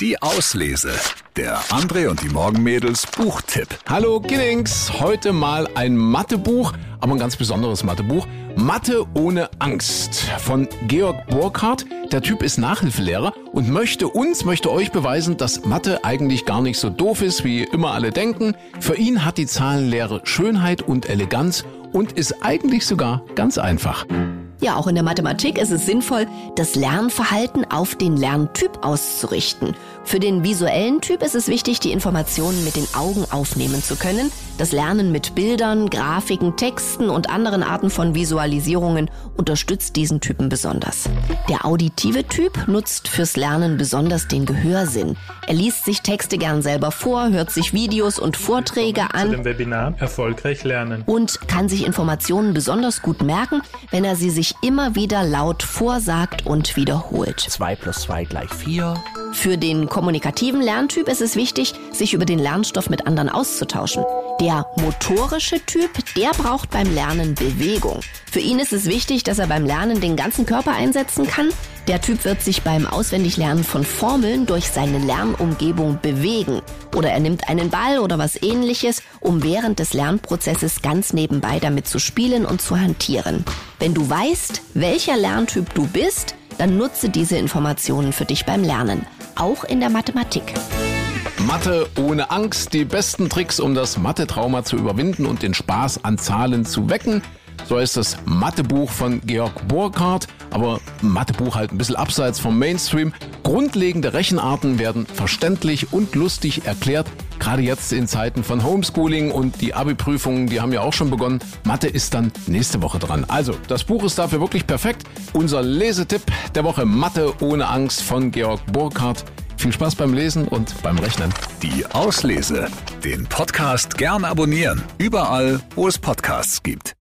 Die Auslese. Der André und die Morgenmädels Buchtipp. Hallo Giddings, heute mal ein Mathebuch, aber ein ganz besonderes Mathebuch. Mathe ohne Angst von Georg Burkhardt. Der Typ ist Nachhilfelehrer und möchte uns, möchte euch beweisen, dass Mathe eigentlich gar nicht so doof ist, wie immer alle denken. Für ihn hat die Zahlenlehre Schönheit und Eleganz und ist eigentlich sogar ganz einfach. Ja, auch in der Mathematik ist es sinnvoll, das Lernverhalten auf den Lerntyp auszurichten. Für den visuellen Typ ist es wichtig, die Informationen mit den Augen aufnehmen zu können. Das Lernen mit Bildern, Grafiken, Texten und anderen Arten von Visualisierungen unterstützt diesen Typen besonders. Der auditive Typ nutzt fürs Lernen besonders den Gehörsinn. Er liest sich Texte gern selber vor, hört sich Videos und Vorträge an. Zu Webinar Erfolgreich lernen. Und kann sich Informationen besonders gut merken, wenn er sie sich immer wieder laut vorsagt und wiederholt. 2 plus 2 gleich 4. Für den kommunikativen Lerntyp ist es wichtig, sich über den Lernstoff mit anderen auszutauschen. Der motorische Typ, der braucht beim Lernen Bewegung. Für ihn ist es wichtig, dass er beim Lernen den ganzen Körper einsetzen kann. Der Typ wird sich beim Auswendiglernen von Formeln durch seine Lernumgebung bewegen. Oder er nimmt einen Ball oder was ähnliches, um während des Lernprozesses ganz nebenbei damit zu spielen und zu hantieren. Wenn du weißt, welcher Lerntyp du bist, dann nutze diese Informationen für dich beim Lernen, auch in der Mathematik. Mathe ohne Angst, die besten Tricks, um das Mathe-Trauma zu überwinden und den Spaß an Zahlen zu wecken. So ist das Mathebuch von Georg Burkhardt, aber Mathebuch halt ein bisschen abseits vom Mainstream. Grundlegende Rechenarten werden verständlich und lustig erklärt, gerade jetzt in Zeiten von Homeschooling und die Abi-Prüfungen, die haben ja auch schon begonnen. Mathe ist dann nächste Woche dran. Also, das Buch ist dafür wirklich perfekt. Unser Lesetipp der Woche Mathe ohne Angst von Georg Burkhardt. Viel Spaß beim Lesen und beim Rechnen. Die Auslese. Den Podcast gern abonnieren. Überall, wo es Podcasts gibt.